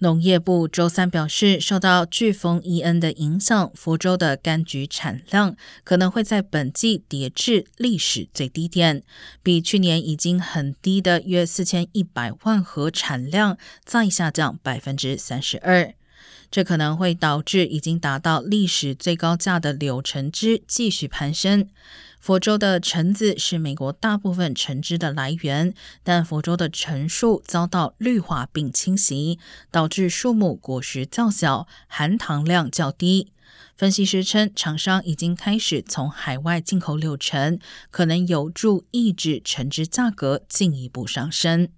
农业部周三表示，受到飓风伊恩的影响，福州的柑橘产量可能会在本季跌至历史最低点，比去年已经很低的约四千一百万盒产量再下降百分之三十二。这可能会导致已经达到历史最高价的柳橙汁继续攀升。佛州的橙子是美国大部分橙汁的来源，但佛州的橙树遭到绿化并侵袭，导致树木果实较小，含糖量较低。分析师称，厂商已经开始从海外进口柳橙，可能有助抑制橙汁价格进一步上升。